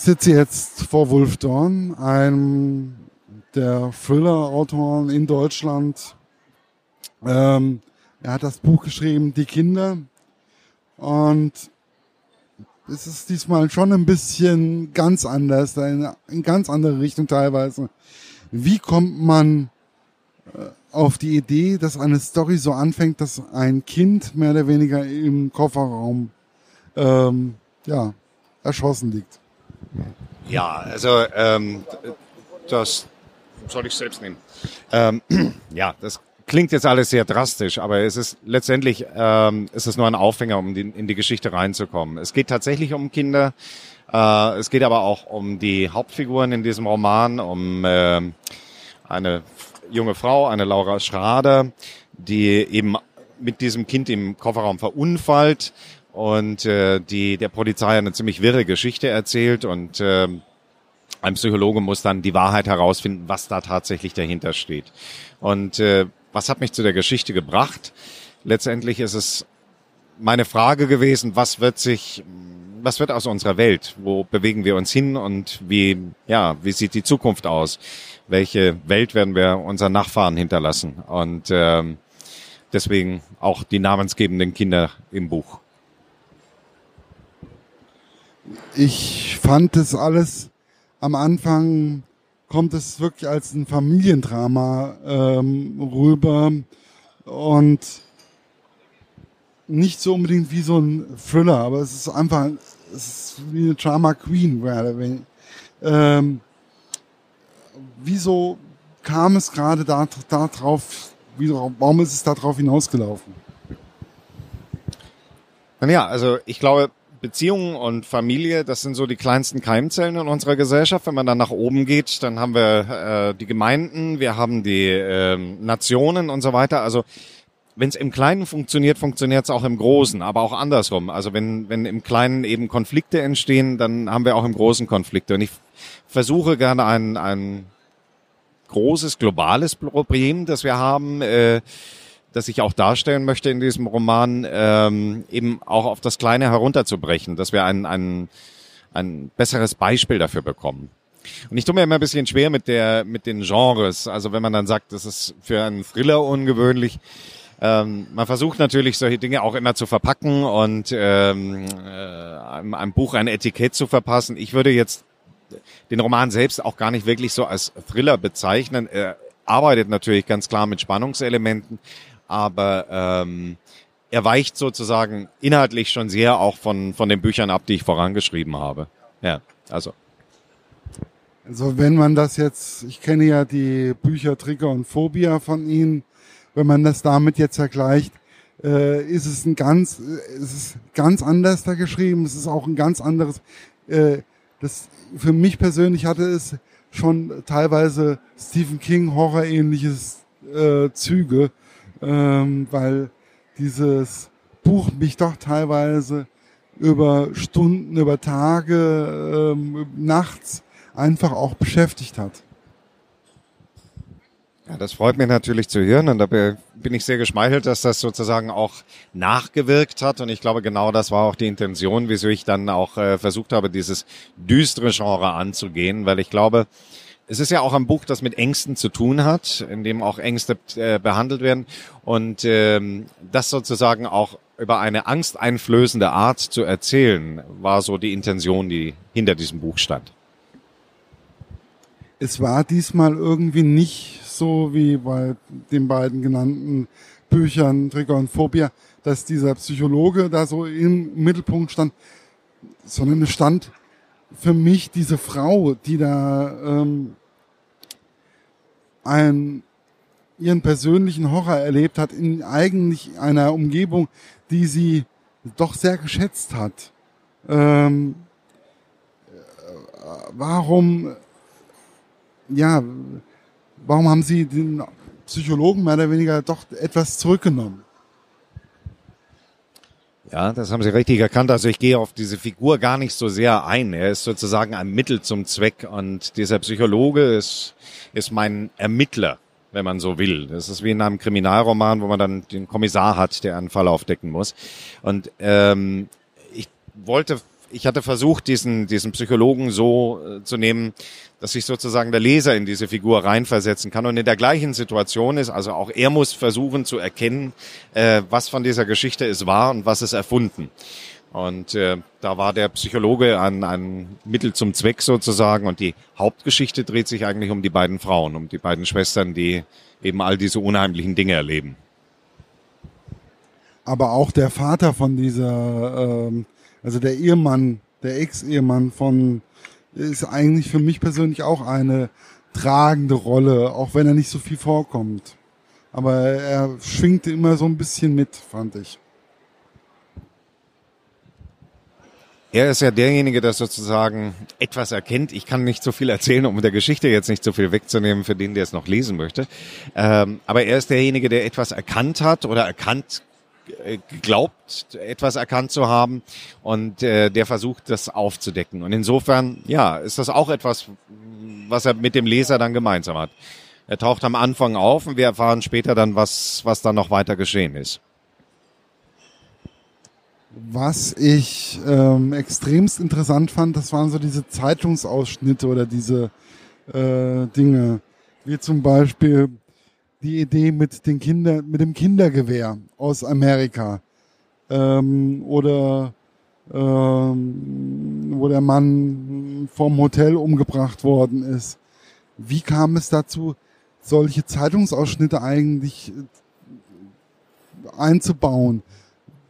sitze jetzt vor Wolf Dorn, einem der Thriller-Autoren in Deutschland. Ähm, er hat das Buch geschrieben, Die Kinder. Und es ist diesmal schon ein bisschen ganz anders, in, in ganz andere Richtung teilweise. Wie kommt man äh, auf die Idee, dass eine Story so anfängt, dass ein Kind mehr oder weniger im Kofferraum ähm, ja, erschossen liegt? Ja, also ähm, das soll ich selbst nehmen. Ähm, ja, das klingt jetzt alles sehr drastisch, aber es ist letztendlich ähm, ist es nur ein Aufhänger, um die, in die Geschichte reinzukommen. Es geht tatsächlich um Kinder. Äh, es geht aber auch um die Hauptfiguren in diesem Roman, um äh, eine junge Frau, eine Laura Schrader, die eben mit diesem Kind im Kofferraum verunfallt und äh, die der Polizei eine ziemlich wirre Geschichte erzählt und äh, ein Psychologe muss dann die Wahrheit herausfinden, was da tatsächlich dahinter steht. Und äh, was hat mich zu der Geschichte gebracht? Letztendlich ist es meine Frage gewesen, was wird sich, was wird aus unserer Welt? Wo bewegen wir uns hin und wie, ja, wie sieht die Zukunft aus? Welche Welt werden wir unseren Nachfahren hinterlassen? Und ähm, deswegen auch die namensgebenden Kinder im Buch. Ich fand es alles am Anfang kommt es wirklich als ein Familiendrama ähm, rüber und nicht so unbedingt wie so ein Thriller, aber es ist einfach, es ist wie eine Drama Queen, ähm, wieso kam es gerade da, da drauf, wie, warum ist es da drauf hinausgelaufen? Naja, also ich glaube, Beziehungen und Familie, das sind so die kleinsten Keimzellen in unserer Gesellschaft. Wenn man dann nach oben geht, dann haben wir äh, die Gemeinden, wir haben die äh, Nationen und so weiter. Also wenn es im Kleinen funktioniert, funktioniert es auch im Großen, aber auch andersrum. Also wenn, wenn im Kleinen eben Konflikte entstehen, dann haben wir auch im Großen Konflikte. Und ich versuche gerne ein, ein großes globales Problem, das wir haben, äh, das ich auch darstellen möchte in diesem Roman, ähm, eben auch auf das Kleine herunterzubrechen, dass wir ein, ein, ein besseres Beispiel dafür bekommen. Und ich tue mir immer ein bisschen schwer mit der, mit den Genres. Also wenn man dann sagt, das ist für einen Thriller ungewöhnlich. Ähm, man versucht natürlich solche Dinge auch immer zu verpacken und ähm, äh, einem, einem Buch ein Etikett zu verpassen. Ich würde jetzt den Roman selbst auch gar nicht wirklich so als Thriller bezeichnen. Er arbeitet natürlich ganz klar mit Spannungselementen, aber ähm, er weicht sozusagen inhaltlich schon sehr auch von, von den Büchern ab, die ich vorangeschrieben habe. Ja, also. Also wenn man das jetzt, ich kenne ja die Bücher Trigger und Phobia von Ihnen, wenn man das damit jetzt vergleicht, äh, ist es ein ganz, äh, es ist ganz anders da geschrieben, es ist auch ein ganz anderes, äh, das für mich persönlich hatte es schon teilweise Stephen King Horror-ähnliches äh, Züge, ähm, weil dieses Buch mich doch teilweise über Stunden, über Tage, ähm, nachts einfach auch beschäftigt hat. Ja, das freut mich natürlich zu hören und da bin ich sehr geschmeichelt, dass das sozusagen auch nachgewirkt hat und ich glaube genau das war auch die Intention, wieso ich dann auch äh, versucht habe, dieses düstere Genre anzugehen, weil ich glaube, es ist ja auch ein Buch, das mit Ängsten zu tun hat, in dem auch Ängste äh, behandelt werden und ähm, das sozusagen auch über eine angsteinflößende Art zu erzählen, war so die Intention, die hinter diesem Buch stand. Es war diesmal irgendwie nicht so wie bei den beiden genannten Büchern Trigger und Phobia, dass dieser Psychologe da so im Mittelpunkt stand, sondern es stand für mich diese Frau, die da ähm, einen, ihren persönlichen Horror erlebt hat in eigentlich einer Umgebung, die sie doch sehr geschätzt hat. Ähm, warum, ja, warum haben Sie den Psychologen mehr oder weniger doch etwas zurückgenommen? Ja, das haben Sie richtig erkannt. Also ich gehe auf diese Figur gar nicht so sehr ein. Er ist sozusagen ein Mittel zum Zweck und dieser Psychologe ist, ist mein Ermittler, wenn man so will. Das ist wie in einem Kriminalroman, wo man dann den Kommissar hat, der einen Fall aufdecken muss. Und ähm, ich wollte ich hatte versucht, diesen, diesen Psychologen so äh, zu nehmen, dass sich sozusagen der Leser in diese Figur reinversetzen kann und in der gleichen Situation ist. Also auch er muss versuchen zu erkennen, äh, was von dieser Geschichte ist wahr und was ist erfunden. Und äh, da war der Psychologe ein, ein Mittel zum Zweck sozusagen. Und die Hauptgeschichte dreht sich eigentlich um die beiden Frauen, um die beiden Schwestern, die eben all diese unheimlichen Dinge erleben. Aber auch der Vater von dieser, ähm, also der Ehemann, der Ex-Ehemann von, ist eigentlich für mich persönlich auch eine tragende Rolle, auch wenn er nicht so viel vorkommt. Aber er schwingte immer so ein bisschen mit, fand ich. Er ist ja derjenige, der sozusagen etwas erkennt. Ich kann nicht so viel erzählen, um der Geschichte jetzt nicht so viel wegzunehmen für den, der es noch lesen möchte. Ähm, aber er ist derjenige, der etwas erkannt hat oder erkannt äh, glaubt, etwas erkannt zu haben und äh, der versucht, das aufzudecken. Und insofern, ja, ist das auch etwas, was er mit dem Leser dann gemeinsam hat. Er taucht am Anfang auf und wir erfahren später dann, was, was dann noch weiter geschehen ist. Was ich ähm, extremst interessant fand, das waren so diese Zeitungsausschnitte oder diese äh, Dinge, wie zum Beispiel die Idee mit den Kinder, mit dem Kindergewehr aus Amerika ähm, oder ähm, wo der Mann vom Hotel umgebracht worden ist. Wie kam es dazu, solche Zeitungsausschnitte eigentlich einzubauen?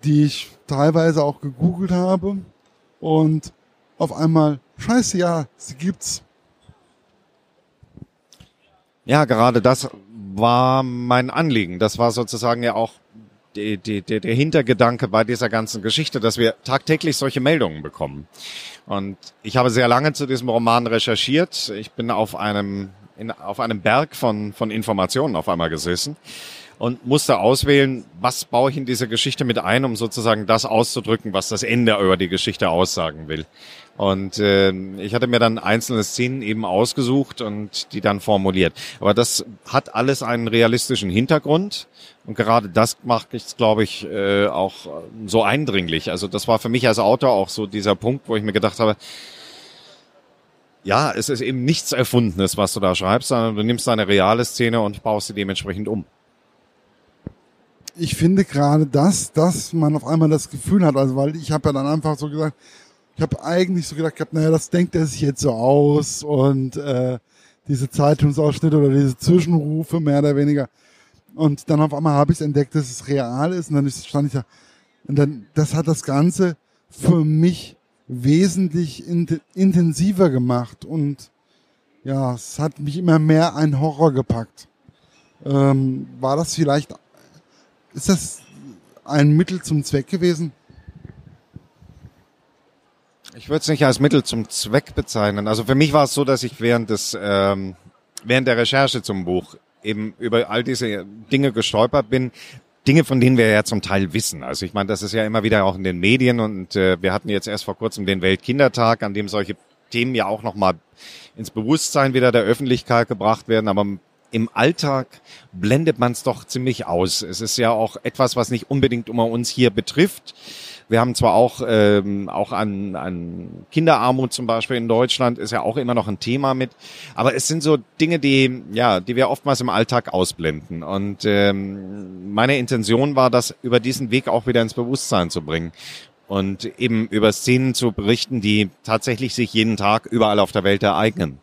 die ich teilweise auch gegoogelt habe und auf einmal, scheiße, ja, sie gibt's. Ja, gerade das war mein Anliegen. Das war sozusagen ja auch die, die, die, der Hintergedanke bei dieser ganzen Geschichte, dass wir tagtäglich solche Meldungen bekommen. Und ich habe sehr lange zu diesem Roman recherchiert. Ich bin auf einem, in, auf einem Berg von, von Informationen auf einmal gesessen und musste auswählen, was baue ich in diese Geschichte mit ein, um sozusagen das auszudrücken, was das Ende über die Geschichte aussagen will. Und äh, ich hatte mir dann einzelne Szenen eben ausgesucht und die dann formuliert. Aber das hat alles einen realistischen Hintergrund. Und gerade das macht es, glaube ich, äh, auch so eindringlich. Also das war für mich als Autor auch so dieser Punkt, wo ich mir gedacht habe, ja, es ist eben nichts Erfundenes, was du da schreibst, sondern du nimmst eine reale Szene und baust sie dementsprechend um ich finde gerade das, dass man auf einmal das Gefühl hat, also weil ich habe ja dann einfach so gesagt, ich habe eigentlich so gedacht gehabt, naja, das denkt er sich jetzt so aus und äh, diese Zeitungsausschnitte oder diese Zwischenrufe mehr oder weniger. Und dann auf einmal habe ich entdeckt, dass es real ist und dann stand ich da. Und dann, das hat das Ganze für mich wesentlich in, intensiver gemacht und ja, es hat mich immer mehr ein Horror gepackt. Ähm, war das vielleicht ist das ein Mittel zum Zweck gewesen? Ich würde es nicht als Mittel zum Zweck bezeichnen. Also für mich war es so, dass ich während des ähm, während der Recherche zum Buch eben über all diese Dinge gestolpert bin. Dinge, von denen wir ja zum Teil wissen. Also ich meine, das ist ja immer wieder auch in den Medien und äh, wir hatten jetzt erst vor kurzem den Weltkindertag, an dem solche Themen ja auch nochmal ins Bewusstsein wieder der Öffentlichkeit gebracht werden. Aber im Alltag blendet man es doch ziemlich aus. Es ist ja auch etwas, was nicht unbedingt immer uns hier betrifft. Wir haben zwar auch, ähm, auch an, an Kinderarmut zum Beispiel in Deutschland, ist ja auch immer noch ein Thema mit, aber es sind so Dinge, die, ja, die wir oftmals im Alltag ausblenden. Und ähm, meine Intention war, das über diesen Weg auch wieder ins Bewusstsein zu bringen und eben über Szenen zu berichten, die tatsächlich sich jeden Tag überall auf der Welt ereignen.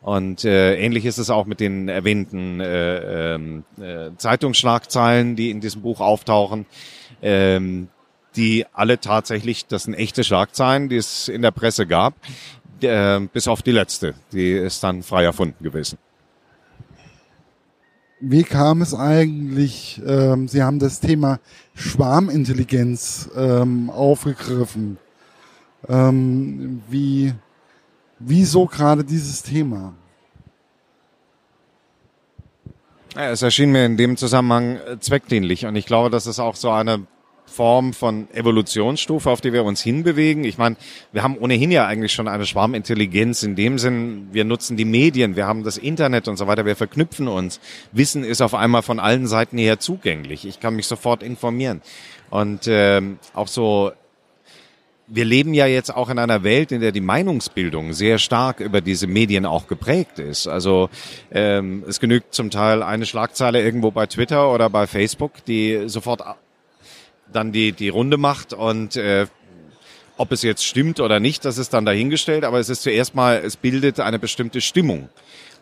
Und äh, ähnlich ist es auch mit den erwähnten äh, ähm, äh, Zeitungsschlagzeilen, die in diesem Buch auftauchen, ähm, die alle tatsächlich, das sind echte Schlagzeilen, die es in der Presse gab, äh, bis auf die letzte, die ist dann frei erfunden gewesen. Wie kam es eigentlich, ähm, Sie haben das Thema Schwarmintelligenz ähm, aufgegriffen. Ähm, wie Wieso gerade dieses Thema? Es erschien mir in dem Zusammenhang äh, zweckdienlich und ich glaube, das ist auch so eine Form von Evolutionsstufe, auf die wir uns hinbewegen. Ich meine, wir haben ohnehin ja eigentlich schon eine Schwarmintelligenz in dem Sinn, wir nutzen die Medien, wir haben das Internet und so weiter, wir verknüpfen uns. Wissen ist auf einmal von allen Seiten her zugänglich. Ich kann mich sofort informieren. Und ähm, auch so wir leben ja jetzt auch in einer Welt, in der die Meinungsbildung sehr stark über diese Medien auch geprägt ist. Also ähm, es genügt zum Teil eine Schlagzeile irgendwo bei Twitter oder bei Facebook, die sofort dann die, die Runde macht und äh, ob es jetzt stimmt oder nicht, das ist dann dahingestellt, aber es ist zuerst mal, es bildet eine bestimmte Stimmung.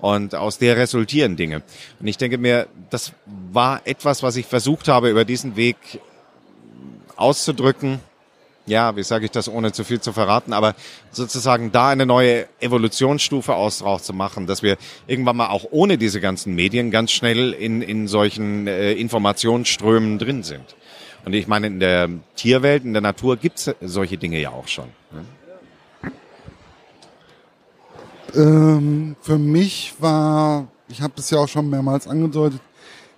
Und aus der resultieren Dinge. Und ich denke mir, das war etwas, was ich versucht habe, über diesen Weg auszudrücken. Ja, wie sage ich das, ohne zu viel zu verraten, aber sozusagen da eine neue Evolutionsstufe aus drauf zu machen, dass wir irgendwann mal auch ohne diese ganzen Medien ganz schnell in, in solchen äh, Informationsströmen drin sind. Und ich meine, in der Tierwelt, in der Natur gibt's solche Dinge ja auch schon. Ne? Ähm, für mich war, ich habe das ja auch schon mehrmals angedeutet,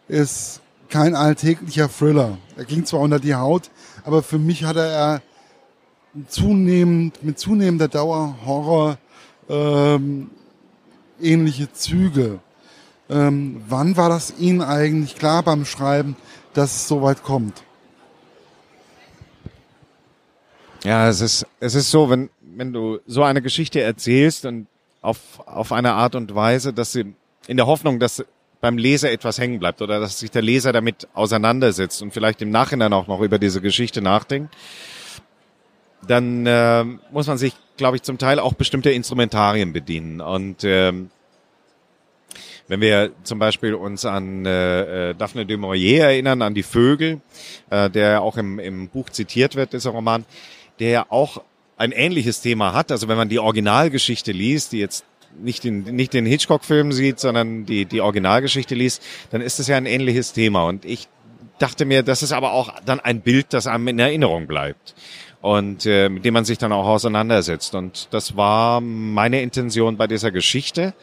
ist kein alltäglicher Thriller. Er ging zwar unter die Haut, aber für mich hatte er zunehmend, mit zunehmender Dauer Horror ähm, ähnliche Züge. Ähm, wann war das Ihnen eigentlich klar beim Schreiben, dass es so weit kommt? Ja, es ist, es ist so, wenn, wenn du so eine Geschichte erzählst und auf, auf eine Art und Weise, dass sie in der Hoffnung, dass beim Leser etwas hängen bleibt oder dass sich der Leser damit auseinandersetzt und vielleicht im Nachhinein auch noch über diese Geschichte nachdenkt, dann äh, muss man sich, glaube ich, zum Teil auch bestimmte Instrumentarien bedienen. Und ähm, wenn wir zum Beispiel uns an äh, äh Daphne de Maurier erinnern, an die Vögel, äh, der auch im, im Buch zitiert wird, dieser Roman, der auch ein ähnliches Thema hat. Also wenn man die Originalgeschichte liest, die jetzt nicht den, nicht den Hitchcock-Film sieht, sondern die, die Originalgeschichte liest, dann ist es ja ein ähnliches Thema. Und ich dachte mir, das ist aber auch dann ein Bild, das einem in Erinnerung bleibt und äh, mit dem man sich dann auch auseinandersetzt. Und das war meine Intention bei dieser Geschichte.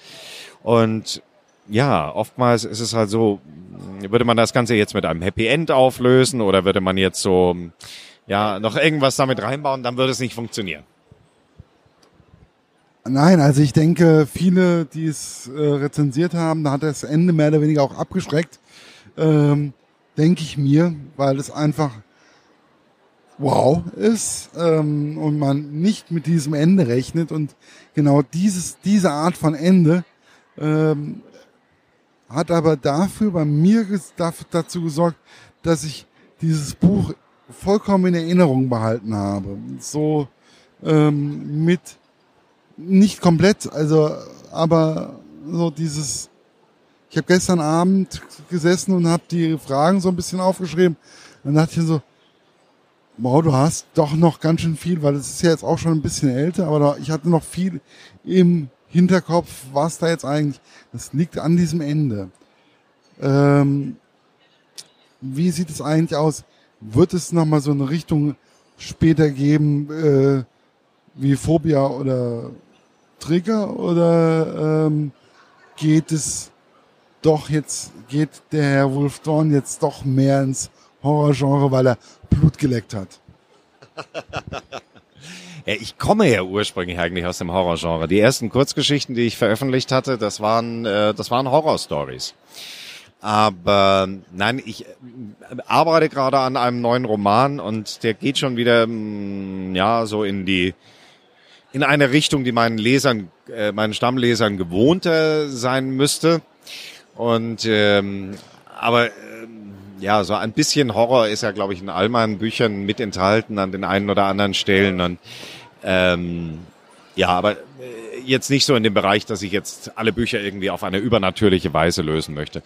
Und ja, oftmals ist es halt so, würde man das Ganze jetzt mit einem Happy End auflösen oder würde man jetzt so ja, noch irgendwas damit reinbauen, dann würde es nicht funktionieren. Nein, also ich denke, viele, die es äh, rezensiert haben, da hat das Ende mehr oder weniger auch abgeschreckt, ähm, denke ich mir, weil es einfach wow ist ähm, und man nicht mit diesem Ende rechnet und genau dieses, diese Art von Ende ähm, hat aber dafür bei mir dazu gesorgt, dass ich dieses Buch vollkommen in Erinnerung behalten habe. So ähm, mit nicht komplett, also aber so dieses. Ich habe gestern Abend gesessen und habe die Fragen so ein bisschen aufgeschrieben. Dann dachte ich so, wow, du hast doch noch ganz schön viel, weil es ist ja jetzt auch schon ein bisschen älter, aber ich hatte noch viel im Hinterkopf, was da jetzt eigentlich. Das liegt an diesem Ende. Ähm, wie sieht es eigentlich aus? Wird es nochmal so eine Richtung später geben, äh, wie Phobia oder Trigger? Oder ähm, geht es doch jetzt, geht der Herr Wolf Dorn jetzt doch mehr ins Horrorgenre, weil er Blut geleckt hat? Ich komme ja ursprünglich eigentlich aus dem Horrorgenre. Die ersten Kurzgeschichten, die ich veröffentlicht hatte, das waren, äh, das waren Horrorstories. Aber nein, ich äh, arbeite gerade an einem neuen Roman und der geht schon wieder mm, ja so in die in eine Richtung, die meinen Lesern, äh, meinen Stammlesern gewohnter sein müsste. Und ähm, aber äh, ja, so ein bisschen Horror ist ja, glaube ich, in all meinen Büchern mit enthalten an den einen oder anderen Stellen. Und ähm, ja, aber jetzt nicht so in dem Bereich, dass ich jetzt alle Bücher irgendwie auf eine übernatürliche Weise lösen möchte.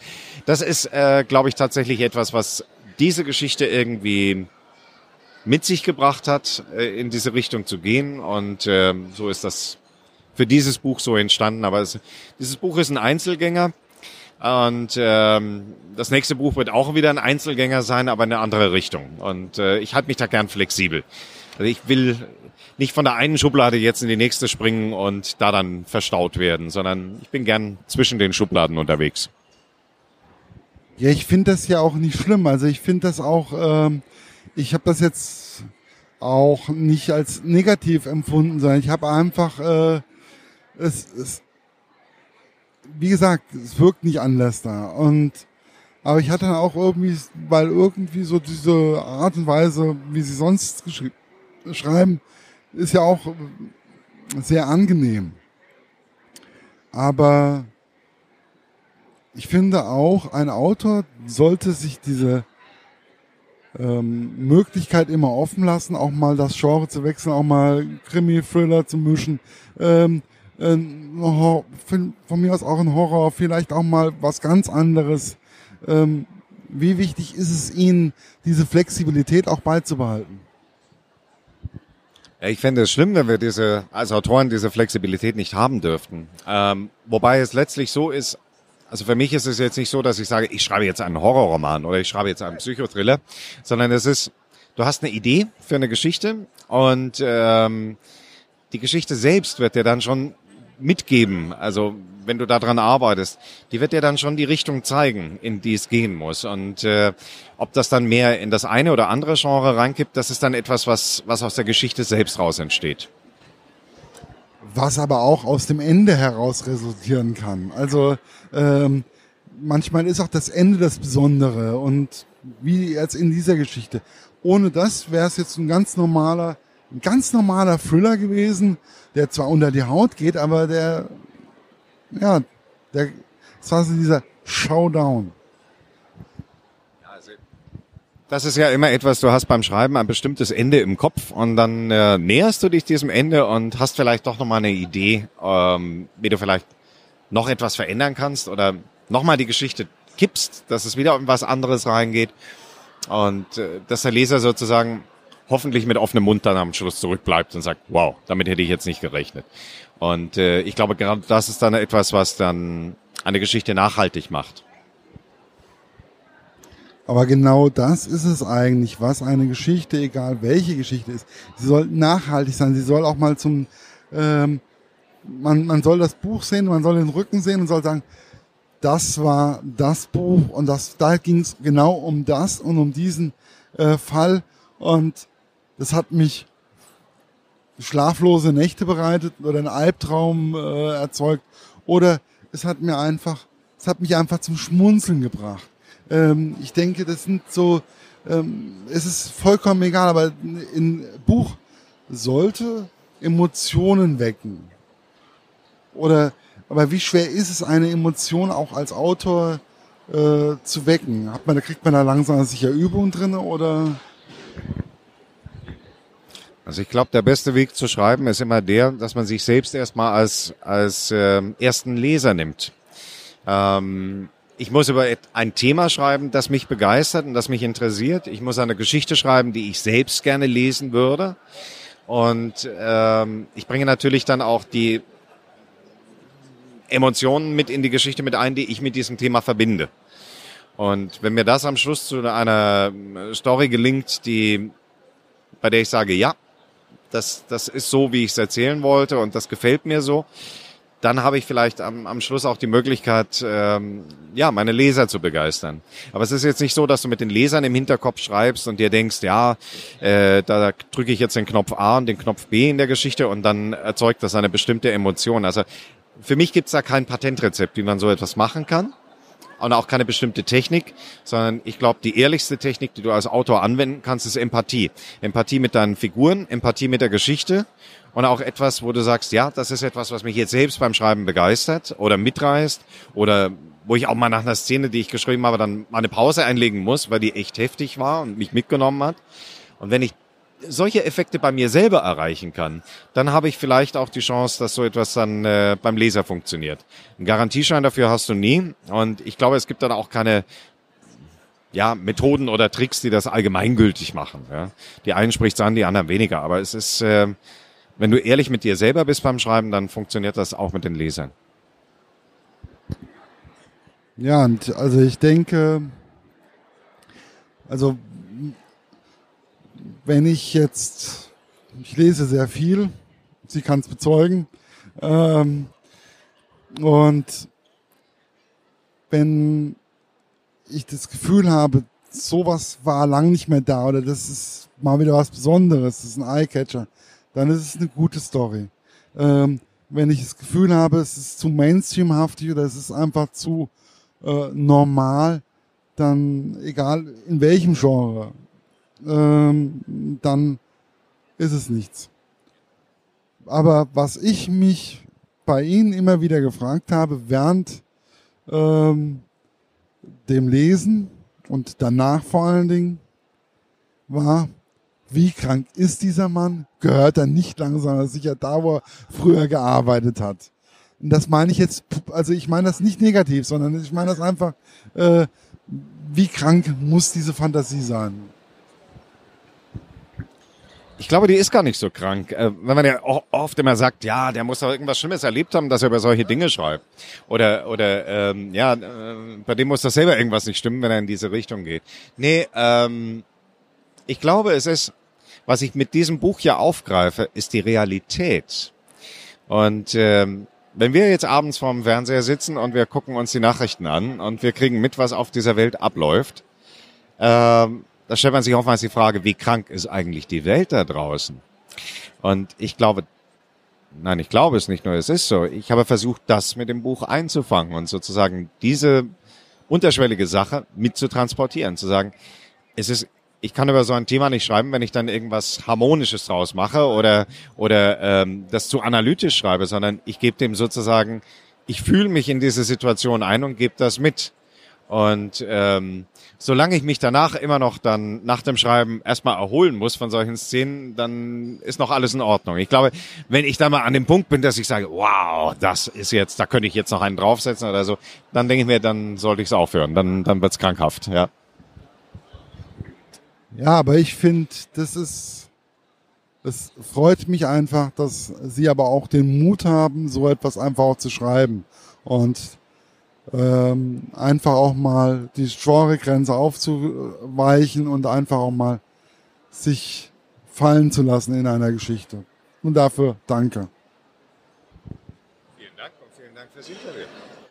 Das ist, äh, glaube ich, tatsächlich etwas, was diese Geschichte irgendwie mit sich gebracht hat, äh, in diese Richtung zu gehen. Und äh, so ist das für dieses Buch so entstanden. Aber es, dieses Buch ist ein Einzelgänger. Und ähm, das nächste Buch wird auch wieder ein Einzelgänger sein, aber in eine andere Richtung. Und äh, ich halte mich da gern flexibel. Also ich will nicht von der einen Schublade jetzt in die nächste springen und da dann verstaut werden, sondern ich bin gern zwischen den Schubladen unterwegs. Ja, ich finde das ja auch nicht schlimm. Also ich finde das auch, ähm, ich habe das jetzt auch nicht als negativ empfunden, sondern ich habe einfach, äh, es, es, wie gesagt, es wirkt nicht anders da. Und aber ich hatte auch irgendwie, weil irgendwie so diese Art und Weise, wie sie sonst schreiben, ist ja auch sehr angenehm. Aber ich finde auch, ein Autor sollte sich diese ähm, Möglichkeit immer offen lassen, auch mal das Genre zu wechseln, auch mal Krimi-Thriller zu mischen. Ähm, äh, von mir aus auch ein Horror, vielleicht auch mal was ganz anderes. Ähm, wie wichtig ist es Ihnen, diese Flexibilität auch beizubehalten? Ja, ich fände es schlimm, wenn wir diese, als Autoren diese Flexibilität nicht haben dürften. Ähm, wobei es letztlich so ist, also für mich ist es jetzt nicht so, dass ich sage, ich schreibe jetzt einen Horrorroman oder ich schreibe jetzt einen Psychothriller, sondern es ist, du hast eine Idee für eine Geschichte und ähm, die Geschichte selbst wird dir dann schon mitgeben. Also wenn du daran arbeitest, die wird dir dann schon die Richtung zeigen, in die es gehen muss. Und äh, ob das dann mehr in das eine oder andere Genre reinkippt, das ist dann etwas, was, was aus der Geschichte selbst raus entsteht was aber auch aus dem Ende heraus resultieren kann. Also ähm, manchmal ist auch das Ende das Besondere und wie jetzt in dieser Geschichte. Ohne das wäre es jetzt ein ganz normaler, ein ganz normaler Thriller gewesen, der zwar unter die Haut geht, aber der, ja, der, das war so dieser Showdown. Das ist ja immer etwas, du hast beim Schreiben ein bestimmtes Ende im Kopf und dann äh, näherst du dich diesem Ende und hast vielleicht doch nochmal eine Idee, ähm, wie du vielleicht noch etwas verändern kannst oder nochmal die Geschichte kippst, dass es wieder in was anderes reingeht und äh, dass der Leser sozusagen hoffentlich mit offenem Mund dann am Schluss zurückbleibt und sagt, wow, damit hätte ich jetzt nicht gerechnet. Und äh, ich glaube, gerade das ist dann etwas, was dann eine Geschichte nachhaltig macht. Aber genau das ist es eigentlich, was eine Geschichte, egal welche Geschichte ist, sie soll nachhaltig sein. Sie soll auch mal zum, ähm, man, man soll das Buch sehen, man soll den Rücken sehen und soll sagen, das war das Buch und das, da ging es genau um das und um diesen äh, Fall und das hat mich schlaflose Nächte bereitet oder einen Albtraum äh, erzeugt oder es hat mir einfach, es hat mich einfach zum Schmunzeln gebracht. Ähm, ich denke, das sind so, ähm, es ist vollkommen egal, aber ein Buch sollte Emotionen wecken. Oder, aber wie schwer ist es, eine Emotion auch als Autor äh, zu wecken? Hat man, da kriegt man da langsam sicher Übung drin oder? Also ich glaube, der beste Weg zu schreiben ist immer der, dass man sich selbst erstmal als, als äh, ersten Leser nimmt. Ähm, ich muss über ein Thema schreiben, das mich begeistert und das mich interessiert. Ich muss eine Geschichte schreiben, die ich selbst gerne lesen würde. Und ähm, ich bringe natürlich dann auch die Emotionen mit in die Geschichte mit ein, die ich mit diesem Thema verbinde. Und wenn mir das am Schluss zu einer Story gelingt, die, bei der ich sage, ja, das, das ist so, wie ich es erzählen wollte und das gefällt mir so, dann habe ich vielleicht am, am Schluss auch die Möglichkeit, ähm, ja, meine Leser zu begeistern. Aber es ist jetzt nicht so, dass du mit den Lesern im Hinterkopf schreibst und dir denkst, ja, äh, da drücke ich jetzt den Knopf A und den Knopf B in der Geschichte und dann erzeugt das eine bestimmte Emotion. Also für mich gibt es da kein Patentrezept, wie man so etwas machen kann und auch keine bestimmte Technik, sondern ich glaube, die ehrlichste Technik, die du als Autor anwenden kannst, ist Empathie. Empathie mit deinen Figuren, Empathie mit der Geschichte und auch etwas, wo du sagst, ja, das ist etwas, was mich jetzt selbst beim Schreiben begeistert oder mitreißt oder wo ich auch mal nach einer Szene, die ich geschrieben habe, dann mal eine Pause einlegen muss, weil die echt heftig war und mich mitgenommen hat. Und wenn ich solche Effekte bei mir selber erreichen kann, dann habe ich vielleicht auch die Chance, dass so etwas dann äh, beim Leser funktioniert. Einen Garantieschein dafür hast du nie. Und ich glaube, es gibt dann auch keine ja, Methoden oder Tricks, die das allgemeingültig machen. Ja. Die einen spricht an, die anderen weniger. Aber es ist, äh, wenn du ehrlich mit dir selber bist beim Schreiben, dann funktioniert das auch mit den Lesern. Ja, und also ich denke, also wenn ich jetzt, ich lese sehr viel, sie kann es bezeugen, ähm, und wenn ich das Gefühl habe, sowas war lang nicht mehr da oder das ist mal wieder was Besonderes, das ist ein Eyecatcher, dann ist es eine gute Story. Ähm, wenn ich das Gefühl habe, es ist zu mainstreamhaftig oder es ist einfach zu äh, normal, dann egal in welchem Genre, ähm, dann ist es nichts. aber was ich mich bei Ihnen immer wieder gefragt habe, während ähm, dem Lesen und danach vor allen Dingen, war, wie krank ist dieser Mann? Gehört er nicht langsam sicher da, wo er früher gearbeitet hat? Und das meine ich jetzt, also ich meine das nicht negativ, sondern ich meine das einfach, äh, wie krank muss diese Fantasie sein? Ich glaube, die ist gar nicht so krank. Äh, wenn man ja oft immer sagt, ja, der muss doch irgendwas Schlimmes erlebt haben, dass er über solche Dinge schreibt. Oder, oder ähm, ja, äh, bei dem muss das selber irgendwas nicht stimmen, wenn er in diese Richtung geht. Nee, ähm, ich glaube, es ist, was ich mit diesem Buch hier aufgreife, ist die Realität. Und ähm, wenn wir jetzt abends vorm Fernseher sitzen und wir gucken uns die Nachrichten an und wir kriegen mit, was auf dieser Welt abläuft, ähm, da stellt man sich oftmals die Frage, wie krank ist eigentlich die Welt da draußen? Und ich glaube, nein, ich glaube es nicht nur, es ist so. Ich habe versucht, das mit dem Buch einzufangen und sozusagen diese unterschwellige Sache mit zu transportieren, zu sagen, es ist ich kann über so ein Thema nicht schreiben, wenn ich dann irgendwas Harmonisches draus mache oder, oder ähm, das zu analytisch schreibe, sondern ich gebe dem sozusagen, ich fühle mich in diese Situation ein und gebe das mit. Und ähm, solange ich mich danach immer noch dann nach dem Schreiben erstmal erholen muss von solchen Szenen, dann ist noch alles in Ordnung. Ich glaube, wenn ich da mal an dem Punkt bin, dass ich sage, wow, das ist jetzt, da könnte ich jetzt noch einen draufsetzen oder so, dann denke ich mir, dann sollte ich es aufhören. Dann, dann wird's krankhaft, ja. Ja, aber ich finde, das ist, es freut mich einfach, dass Sie aber auch den Mut haben, so etwas einfach auch zu schreiben und ähm, einfach auch mal die Genregrenze aufzuweichen und einfach auch mal sich fallen zu lassen in einer Geschichte. Und dafür danke. Vielen Dank und vielen Dank fürs Interview.